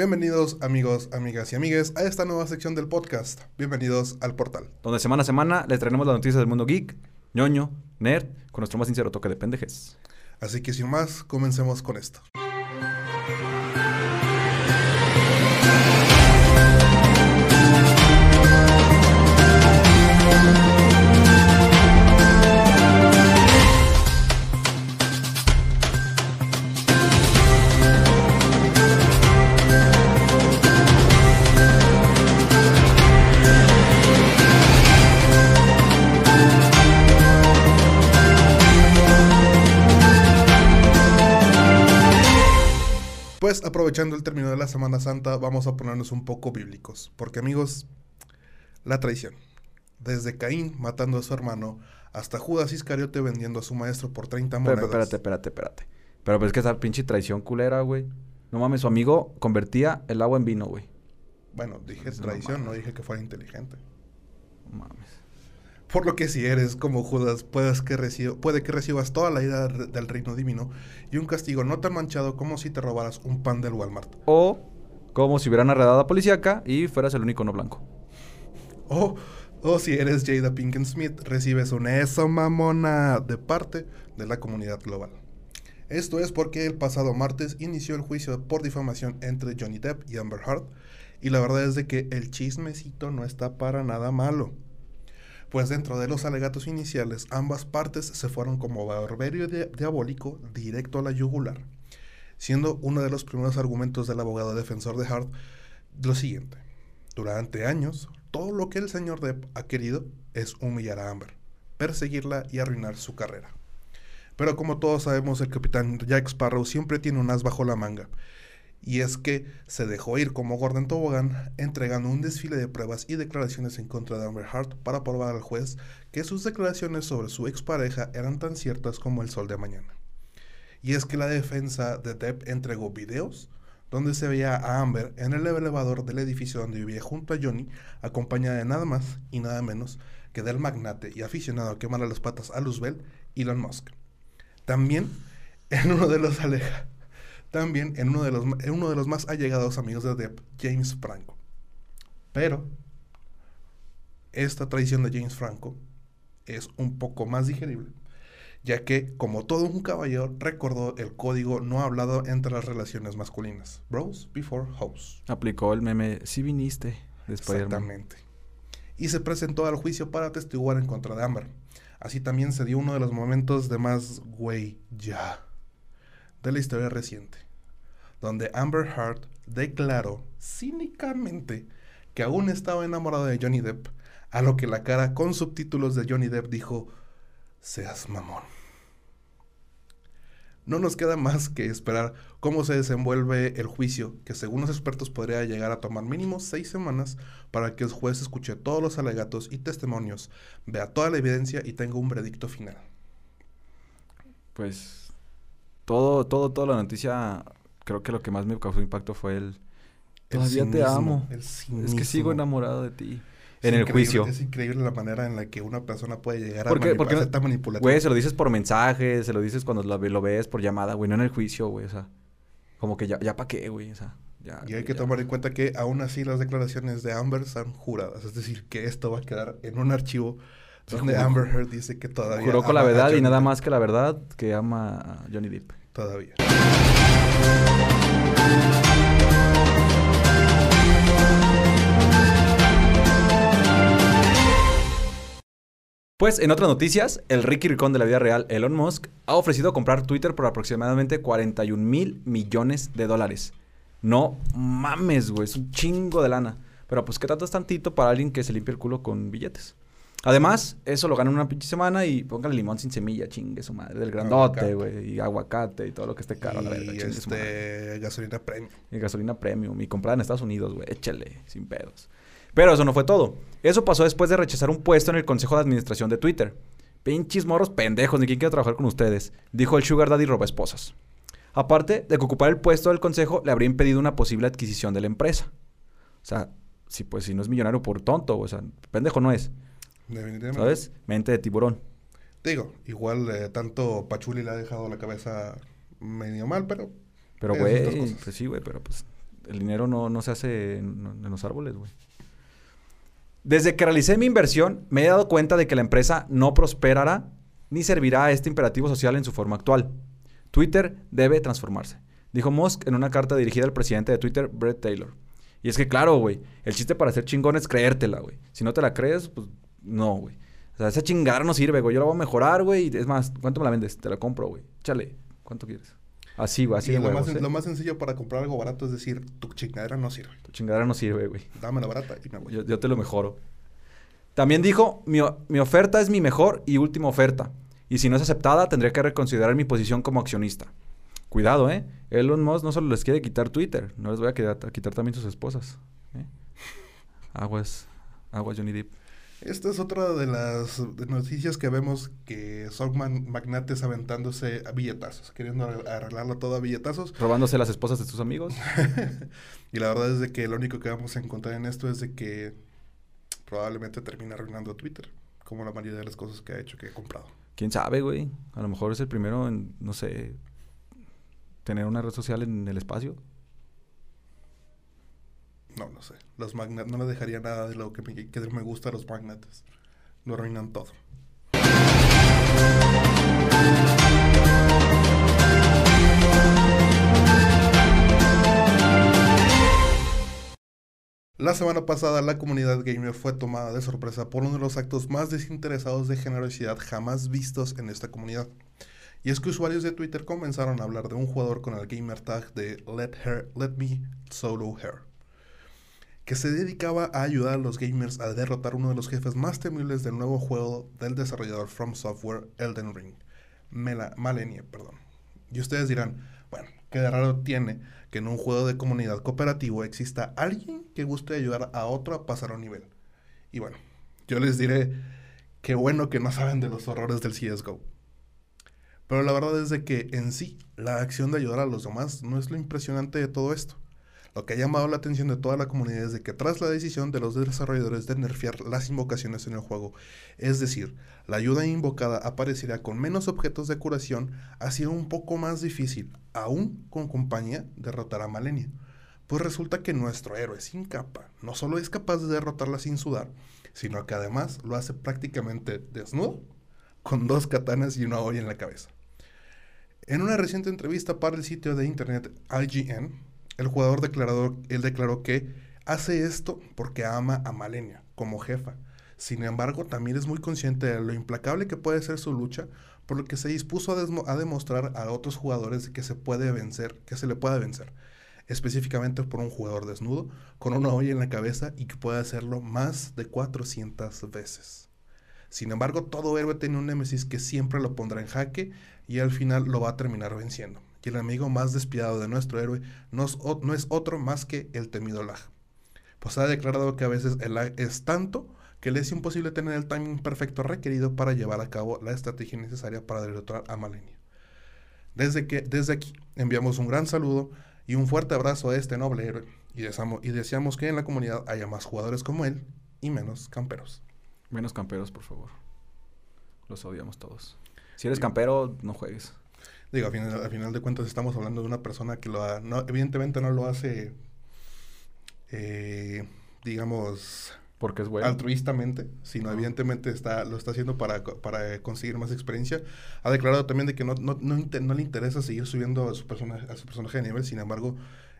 Bienvenidos amigos, amigas y amigues a esta nueva sección del podcast. Bienvenidos al portal. Donde semana a semana les traeremos las noticias del mundo geek, ñoño, nerd, con nuestro más sincero toque de pendejes. Así que sin más, comencemos con esto. Pues aprovechando el término de la Semana Santa, vamos a ponernos un poco bíblicos. Porque amigos, la traición. Desde Caín matando a su hermano, hasta Judas Iscariote vendiendo a su maestro por 30 Pero, monedas. pero, espérate, espérate, espérate. Pero pues es que esa pinche traición culera, güey. No mames, su amigo convertía el agua en vino, güey. Bueno, dije No traición, no mames. dije que fuera inteligente. No mames. Por lo que si eres como Judas, puedes que puede que recibas toda la ira del reino divino y un castigo no tan manchado como si te robaras un pan del Walmart. O como si hubieran arredado a policíaca y fueras el único no blanco. O, o si eres Jada Pinkett Smith, recibes un eso mamona de parte de la comunidad global. Esto es porque el pasado martes inició el juicio por difamación entre Johnny Depp y Amber Heard, y la verdad es de que el chismecito no está para nada malo. Pues dentro de los alegatos iniciales, ambas partes se fueron como barberio di- diabólico directo a la yugular, siendo uno de los primeros argumentos del abogado defensor de Hart lo siguiente. Durante años, todo lo que el señor Depp ha querido es humillar a Amber, perseguirla y arruinar su carrera. Pero como todos sabemos, el capitán Jack Sparrow siempre tiene un as bajo la manga. Y es que se dejó ir como Gordon Tobogán, entregando un desfile de pruebas y declaraciones en contra de Amber Heard para probar al juez que sus declaraciones sobre su expareja eran tan ciertas como el sol de mañana. Y es que la defensa de Depp entregó videos donde se veía a Amber en el elevador del edificio donde vivía junto a Johnny, acompañada de nada más y nada menos que del magnate y aficionado a quemar las patas a Luzbel, Elon Musk. También en uno de los aleja, también en uno de los, en uno de los más allegados amigos de Depp, James Franco. Pero esta traición de James Franco es un poco más digerible, ya que, como todo un caballero, recordó el código no hablado entre las relaciones masculinas. Bros before hoes. Aplicó el meme, sí viniste. de Spider-Man. Exactamente. Y se presentó al juicio para testiguar en contra de Amber. Así también se dio uno de los momentos de más güey ya de la historia reciente, donde Amber Heard declaró cínicamente que aún estaba enamorada de Johnny Depp, a lo que la cara con subtítulos de Johnny Depp dijo, seas mamón. No nos queda más que esperar cómo se desenvuelve el juicio, que según los expertos podría llegar a tomar mínimo seis semanas para que el juez escuche todos los alegatos y testimonios, vea toda la evidencia y tenga un veredicto final. Pues todo, todo, toda la noticia, creo que lo que más me causó impacto fue el... El Todavía te amo. el Es que sigo enamorado de ti. Es en el juicio. Es increíble la manera en la que una persona puede llegar ¿Por a qué? manip- ¿Por qué a no- ser tan manipulativa. Güey, se lo dices por mensaje, se lo dices cuando lo, lo ves por llamada, güey, no en el juicio, güey, o sea, como que ya, ya pa' qué, güey, o sea, ya. Y hay que ya. tomar en cuenta que aún así las declaraciones de Amber son juradas. Es decir, que esto va a quedar en un archivo donde Amber Heard dice que todavía Juró con la verdad y nada más que la verdad que ama a Johnny Depp. Todavía. Pues en otras noticias, el Ricky Ricón de la vida real, Elon Musk, ha ofrecido comprar Twitter por aproximadamente 41 mil millones de dólares. No mames, güey, es un chingo de lana. Pero pues, ¿qué tanto es tantito para alguien que se limpia el culo con billetes? Además, eso lo gana en una pinche semana y póngale limón sin semilla, chingue su madre, del grandote, güey, y aguacate y todo lo que esté caro, la verdad, y su madre. este, gasolina premium. Y gasolina premium y comprada en Estados Unidos, güey. Échale, sin pedos. Pero eso no fue todo. Eso pasó después de rechazar un puesto en el Consejo de Administración de Twitter. Pinches morros pendejos, ni quién quiere trabajar con ustedes, dijo el Sugar Daddy roba esposas. Aparte de que ocupar el puesto del consejo le habría impedido una posible adquisición de la empresa. O sea, si pues si no es millonario por tonto, o sea, pendejo no es, Definitivamente. ¿sabes? Mente de tiburón. Digo, igual eh, tanto Pachuli le ha dejado la cabeza medio mal, pero Pero güey, pues sí, güey, pero pues el dinero no, no se hace en, en los árboles, güey. Desde que realicé mi inversión, me he dado cuenta de que la empresa no prosperará ni servirá a este imperativo social en su forma actual. Twitter debe transformarse, dijo Musk en una carta dirigida al presidente de Twitter, Brett Taylor. Y es que, claro, güey, el chiste para ser chingón es creértela, güey. Si no te la crees, pues no, güey. O sea, esa chingada no sirve, güey. Yo la voy a mejorar, güey. Es más, ¿cuánto me la vendes? Te la compro, güey. Échale. ¿Cuánto quieres? Así, güey, así Y de lo, huevos, más, ¿eh? lo más sencillo para comprar algo barato es decir, tu chingadera no sirve. Tu chingadera no sirve, güey. Dame la barata y me voy. Yo, yo te lo mejoro. También dijo, mi, mi oferta es mi mejor y última oferta. Y si no es aceptada, tendré que reconsiderar mi posición como accionista. Cuidado, ¿eh? Elon Musk no solo les quiere quitar Twitter, no les voy a quitar, a quitar también sus esposas. ¿eh? Aguas, aguas Johnny Depp. Esta es otra de las noticias que vemos que son magnates aventándose a billetazos, queriendo arregl- arreglarlo todo a billetazos. Robándose las esposas de sus amigos. y la verdad es de que lo único que vamos a encontrar en esto es de que probablemente termine arruinando Twitter, como la mayoría de las cosas que ha hecho, que he comprado. ¿Quién sabe, güey? A lo mejor es el primero en, no sé, tener una red social en el espacio. No, no sé. Los magnates, no le dejaría nada de lo que me, que me gusta a los magnates. Lo arruinan todo. La semana pasada la comunidad gamer fue tomada de sorpresa por uno de los actos más desinteresados de generosidad jamás vistos en esta comunidad. Y es que usuarios de Twitter comenzaron a hablar de un jugador con el gamer tag de Let Her Let Me Solo Her, que se dedicaba a ayudar a los gamers a derrotar uno de los jefes más temibles del nuevo juego del desarrollador From Software Elden Ring, Mela Malenia, perdón. Y ustedes dirán, bueno, qué raro tiene que en un juego de comunidad cooperativo exista alguien que guste ayudar a otro a pasar un nivel. Y bueno, yo les diré qué bueno que no saben de los horrores del CSGO. Pero la verdad es de que en sí, la acción de ayudar a los demás no es lo impresionante de todo esto. Lo que ha llamado la atención de toda la comunidad es de que tras la decisión de los desarrolladores de nerfear las invocaciones en el juego, es decir, la ayuda invocada aparecerá con menos objetos de curación, ha sido un poco más difícil, aún con compañía, derrotar a Malenia. Pues resulta que nuestro héroe sin capa no solo es capaz de derrotarla sin sudar, sino que además lo hace prácticamente desnudo, con dos katanas y una olla en la cabeza. En una reciente entrevista para el sitio de internet IGN, el jugador declaró, él declaró que hace esto porque ama a Malenia como jefa. Sin embargo, también es muy consciente de lo implacable que puede ser su lucha, por lo que se dispuso a, demostrar a otros jugadores que se puede vencer, que se le puede vencer, específicamente por un jugador desnudo, con una olla en la cabeza y que puede hacerlo más de 400 veces. Sin embargo, todo héroe tiene un némesis que siempre lo pondrá en jaque y al final lo va a terminar venciendo. Y el amigo más despiadado de nuestro héroe no es, o- no es otro más que el temido lag. Pues ha declarado que a veces el lag es tanto que le es imposible tener el timing perfecto requerido para llevar a cabo la estrategia necesaria para derrotar a Malenia. Desde, que, desde aquí enviamos un gran saludo y un fuerte abrazo a este noble héroe y deseamos, y deseamos que en la comunidad haya más jugadores como él y menos camperos. Menos camperos, por favor. Los odiamos todos. Si eres campero, no juegues. Digo, a final, a final de cuentas estamos hablando de una persona que lo ha, no, evidentemente no lo hace, eh, digamos, Porque es bueno. altruistamente, sino No. evidentemente está, lo está haciendo para, para conseguir más experiencia. Ha declarado también de que no, no, no, le interesa seguir subiendo a su, persona, a su personaje de nivel, sin embargo,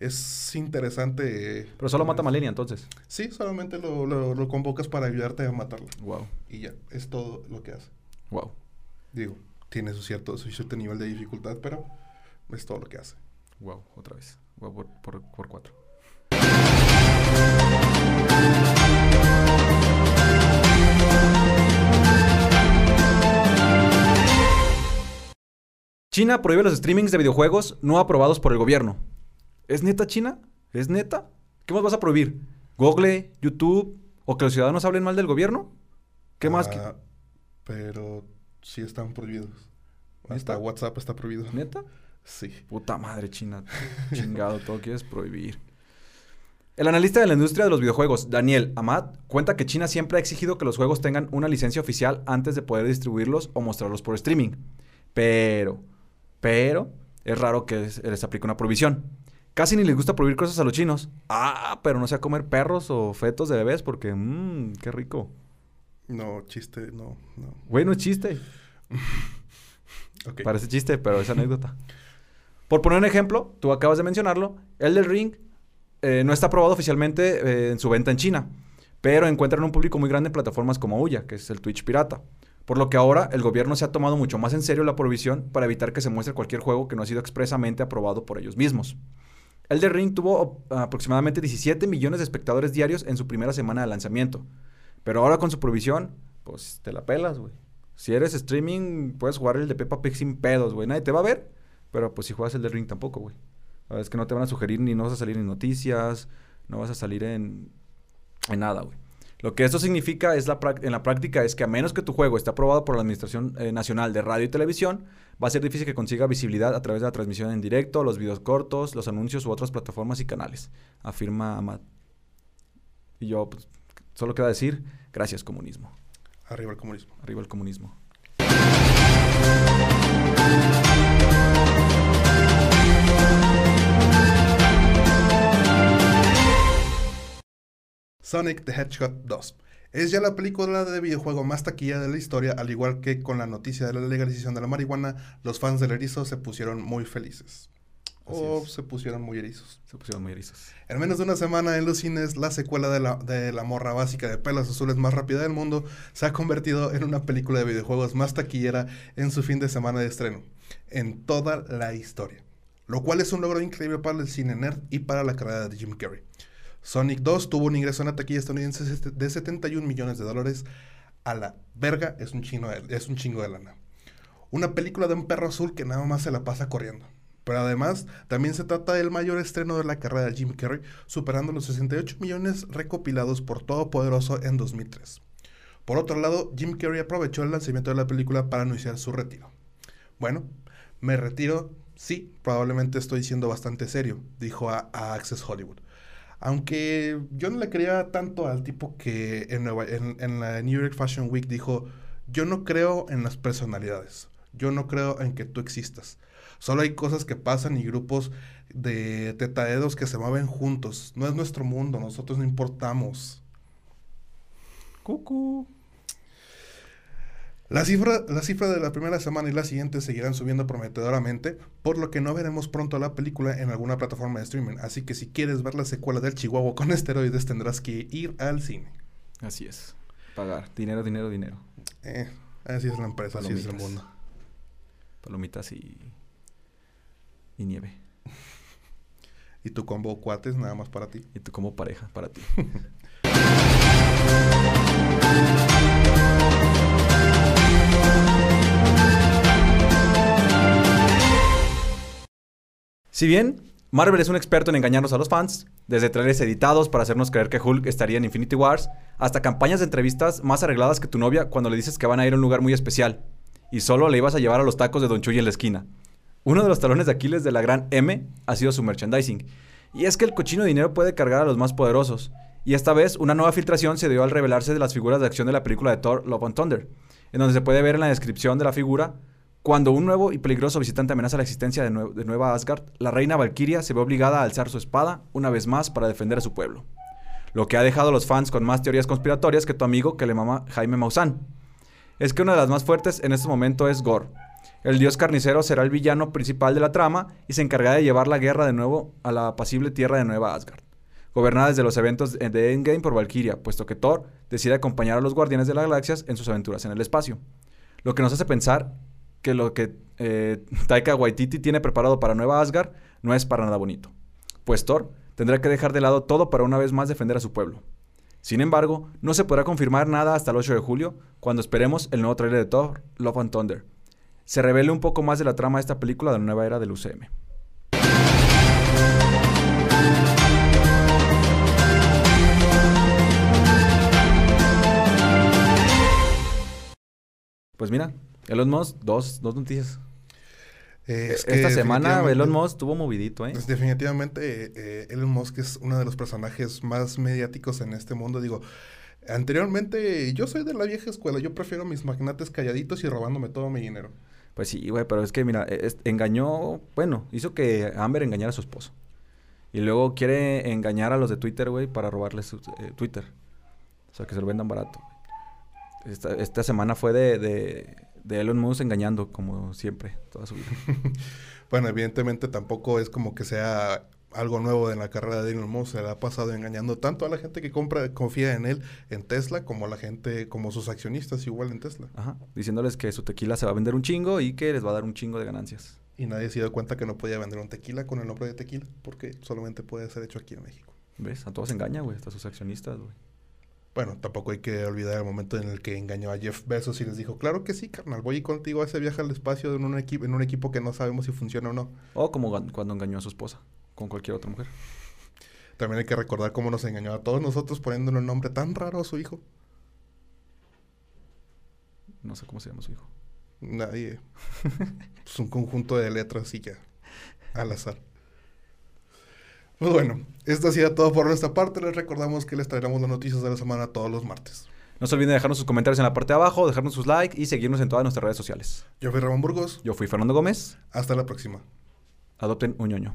es interesante. Pero solo mata a Malenia, entonces. Sí, solamente lo, lo, lo convocas para ayudarte a matarlo. Wow. Y ya, es todo lo que hace. Wow. Digo, tiene su cierto, su cierto nivel de dificultad, pero es todo lo que hace. Wow. Otra vez. Wow por, por, por cuatro. China prohíbe los streamings de videojuegos no aprobados por el gobierno. ¿Es neta China? ¿Es neta? ¿Qué más vas a prohibir? ¿Google? ¿YouTube? ¿O que los ciudadanos hablen mal del gobierno? ¿Qué más? que- Ah, Pero sí están prohibidos. ¿Neta? Hasta WhatsApp está prohibido. ¿Neta? Sí. Puta madre, China. Chingado, todo quieres prohibir. El analista de la industria de los videojuegos, Daniel Amat, cuenta que China siempre ha exigido que los juegos tengan una licencia oficial antes de poder distribuirlos o mostrarlos por streaming. Pero, pero, es raro que les les aplique una prohibición. Casi ni les gusta prohibir cosas a los chinos. Ah, pero no sea comer perros o fetos de bebés porque, mmm, qué rico. No, chiste, no, no. Güey, no es chiste. Parece chiste, pero es anécdota. Por poner un ejemplo, tú acabas de mencionarlo, el del Ring eh, no está aprobado oficialmente eh, en su venta en China, pero encuentran un público muy grande en plataformas como Ouya, que es el Twitch pirata. Por lo que ahora el gobierno se ha tomado mucho más en serio la prohibición para evitar que se muestre cualquier juego que no ha sido expresamente aprobado por ellos mismos. El del Ring tuvo aproximadamente 17 millones de espectadores diarios en su primera semana de lanzamiento. Pero ahora con su prohibición, pues te la pelas, güey. Si eres streaming, puedes jugar el de Peppa Pig sin pedos, güey. Nadie te va a ver, pero pues si juegas el de Ring tampoco, güey. Es que no te van a sugerir ni no vas a salir en noticias, no vas a salir en, en nada, güey. Lo que esto significa es la en la práctica es que a menos que tu juego esté aprobado por la Administración eh, Nacional de Radio y Televisión, va a ser difícil que consiga visibilidad a través de la transmisión en directo, los videos cortos, los anuncios u otras plataformas y canales, afirma Amat. Y yo, pues, solo queda decir, gracias comunismo. Arriba el comunismo. Arriba el comunismo. Sonic the Hedgehog 2. Es ya la película de videojuego más taquilla de la historia, al igual que con la noticia de la legalización de la marihuana, los fans del erizo se pusieron muy felices. O se pusieron muy erizos. Se pusieron muy erizos. En menos de una semana en los cines, la secuela de la, de la morra básica de pelos azules más rápida del mundo se ha convertido en una película de videojuegos más taquillera en su fin de semana de estreno, en toda la historia. Lo cual es un logro increíble para el cine nerd y para la carrera de Jim Carrey. Sonic 2 tuvo un ingreso en la taquilla estadounidense de 71 millones de dólares. A la verga es un, chino es un chingo de lana. Una película de un perro azul que nada más se la pasa corriendo. Pero además, también se trata del mayor estreno de la carrera de Jim Carrey, superando los 68 millones recopilados por Todopoderoso en 2003. Por otro lado, Jim Carrey aprovechó el lanzamiento de la película para anunciar su retiro. Bueno, me retiro, sí, probablemente estoy siendo bastante serio, dijo a Access Hollywood. Aunque yo no le creía tanto al tipo que en, en, la New York Fashion Week dijo, yo no creo en las personalidades, yo no creo en que tú existas. Solo hay cosas que pasan y grupos de tetaedos que se mueven juntos. No es nuestro mundo, nosotros no importamos. Cucu. La cifra, la cifra de la primera semana y la siguiente seguirán subiendo prometedoramente, por lo que no veremos pronto la película en alguna plataforma de streaming. Así que si quieres ver la secuela del Chihuahua con esteroides, tendrás que ir al cine. Así es. Pagar. Dinero, dinero, dinero. Eh, así es la empresa, así es el mundo. Palomitas y. y nieve. y tu combo cuates nada más para ti. Y tu combo pareja para ti. Si bien Marvel es un experto en engañarnos a los fans, desde trailers editados para hacernos creer que Hulk estaría en Infinity Wars, hasta campañas de entrevistas más arregladas que tu novia cuando le dices que van a ir a un lugar muy especial y solo le ibas a llevar a los tacos de Don Chuy en la esquina. Uno de los talones de Aquiles de la gran M ha sido su merchandising. Y es que el cochino dinero puede cargar a los más poderosos. Y esta vez una nueva filtración se dio al revelarse de las figuras de acción de la película de Thor Love and Thunder, en donde se puede ver en la descripción de la figura cuando un nuevo y peligroso visitante amenaza la existencia de, Nueva Asgard, la reina Valkyria se ve obligada a alzar su espada una vez más para defender a su pueblo. Lo que ha dejado a los fans con más teorías conspiratorias que tu amigo que le mama Jaime Maussan. Es que una de las más fuertes en este momento es Gore. El dios carnicero será el villano principal de la trama y se encargará de llevar la guerra de nuevo a la apacible tierra de Nueva Asgard, gobernada desde los eventos de Endgame por Valkyria, puesto que Thor decide acompañar a los Guardianes de las Galaxias en sus aventuras en el espacio. Lo que nos hace pensar que lo que eh, Taika Waititi tiene preparado para Nueva Asgard no es para nada bonito. Pues Thor tendrá que dejar de lado todo para una vez más defender a su pueblo. Sin embargo, no se podrá confirmar nada hasta el 8 de julio, cuando esperemos el nuevo trailer de Thor, Love and Thunder. Se revele un poco más de la trama de esta película de la nueva era del UCM. Pues mira, Elon Musk, dos, dos noticias. Eh, Esta semana Elon Musk estuvo movidito, ¿eh? Pues definitivamente eh, Elon Musk es uno de los personajes más mediáticos en este mundo. Digo, anteriormente yo soy de la vieja escuela, yo prefiero mis magnates calladitos y robándome todo mi dinero. Pues sí, güey, pero es que mira, e, engañó, bueno, hizo que Amber engañara a su esposo. Y luego quiere engañar a los de Twitter, güey, para robarles su, eh, Twitter. O sea, que se lo vendan barato. Esta, esta semana fue de, de, de Elon Musk engañando, como siempre, toda su vida. bueno, evidentemente tampoco es como que sea algo nuevo en la carrera de Elon Musk. Se le ha pasado engañando tanto a la gente que compra, confía en él, en Tesla, como a la gente, como sus accionistas igual en Tesla. Ajá. Diciéndoles que su tequila se va a vender un chingo y que les va a dar un chingo de ganancias. Y nadie se dio cuenta que no podía vender un tequila con el nombre de tequila, porque solamente puede ser hecho aquí en México. ¿Ves? A todos engaña, güey, hasta sus accionistas, güey. Bueno, tampoco hay que olvidar el momento en el que engañó a Jeff Bezos y les dijo, claro que sí, carnal, voy contigo a ese viaje al espacio en un, equipo, en un equipo que no sabemos si funciona o no. O como cuando engañó a su esposa con cualquier otra mujer. También hay que recordar cómo nos engañó a todos nosotros poniéndole un nombre tan raro a su hijo. No sé cómo se llama su hijo. Nadie. es un conjunto de letras y ya. Al azar. Pues bueno, esto ha sido todo por nuestra parte. Les recordamos que les traeremos las noticias de la semana todos los martes. No se olviden de dejarnos sus comentarios en la parte de abajo, dejarnos sus likes y seguirnos en todas nuestras redes sociales. Yo fui Ramón Burgos. Yo fui Fernando Gómez. Hasta la próxima. Adopten un ñoño.